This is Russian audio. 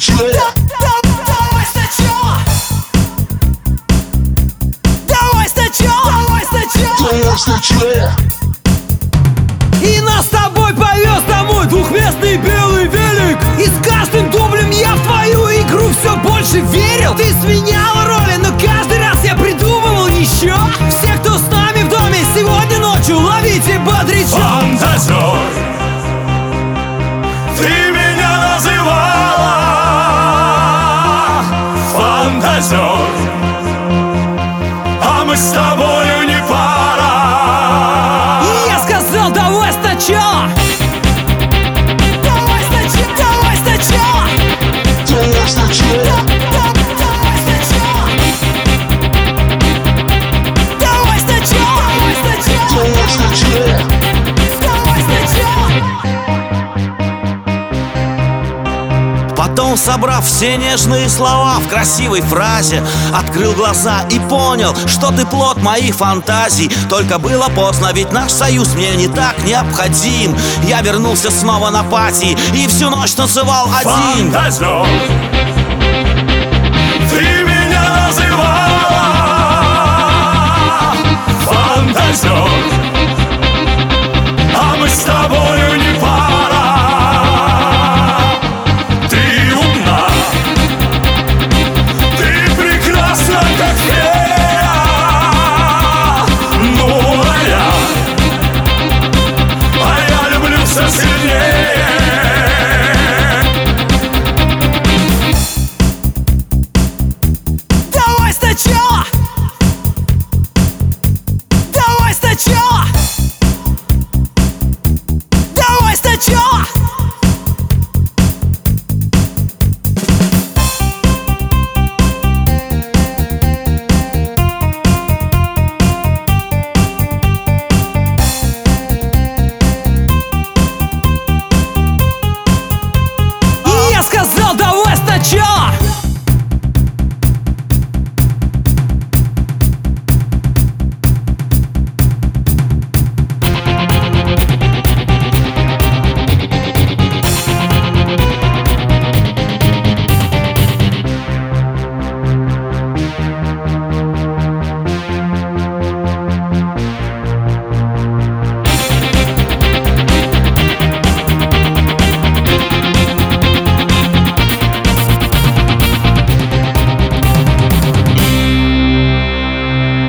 Давай сначала! Давай сначала! Давай сначала! Давай сначала! И нас с тобой по Фантазер собрав все нежные слова в красивой фразе Открыл глаза и понял, что ты плод моих фантазий. Только было поздно, ведь наш союз мне не так необходим. Я вернулся снова на пати и всю ночь танцевал один. Фантазер! Ты меня называла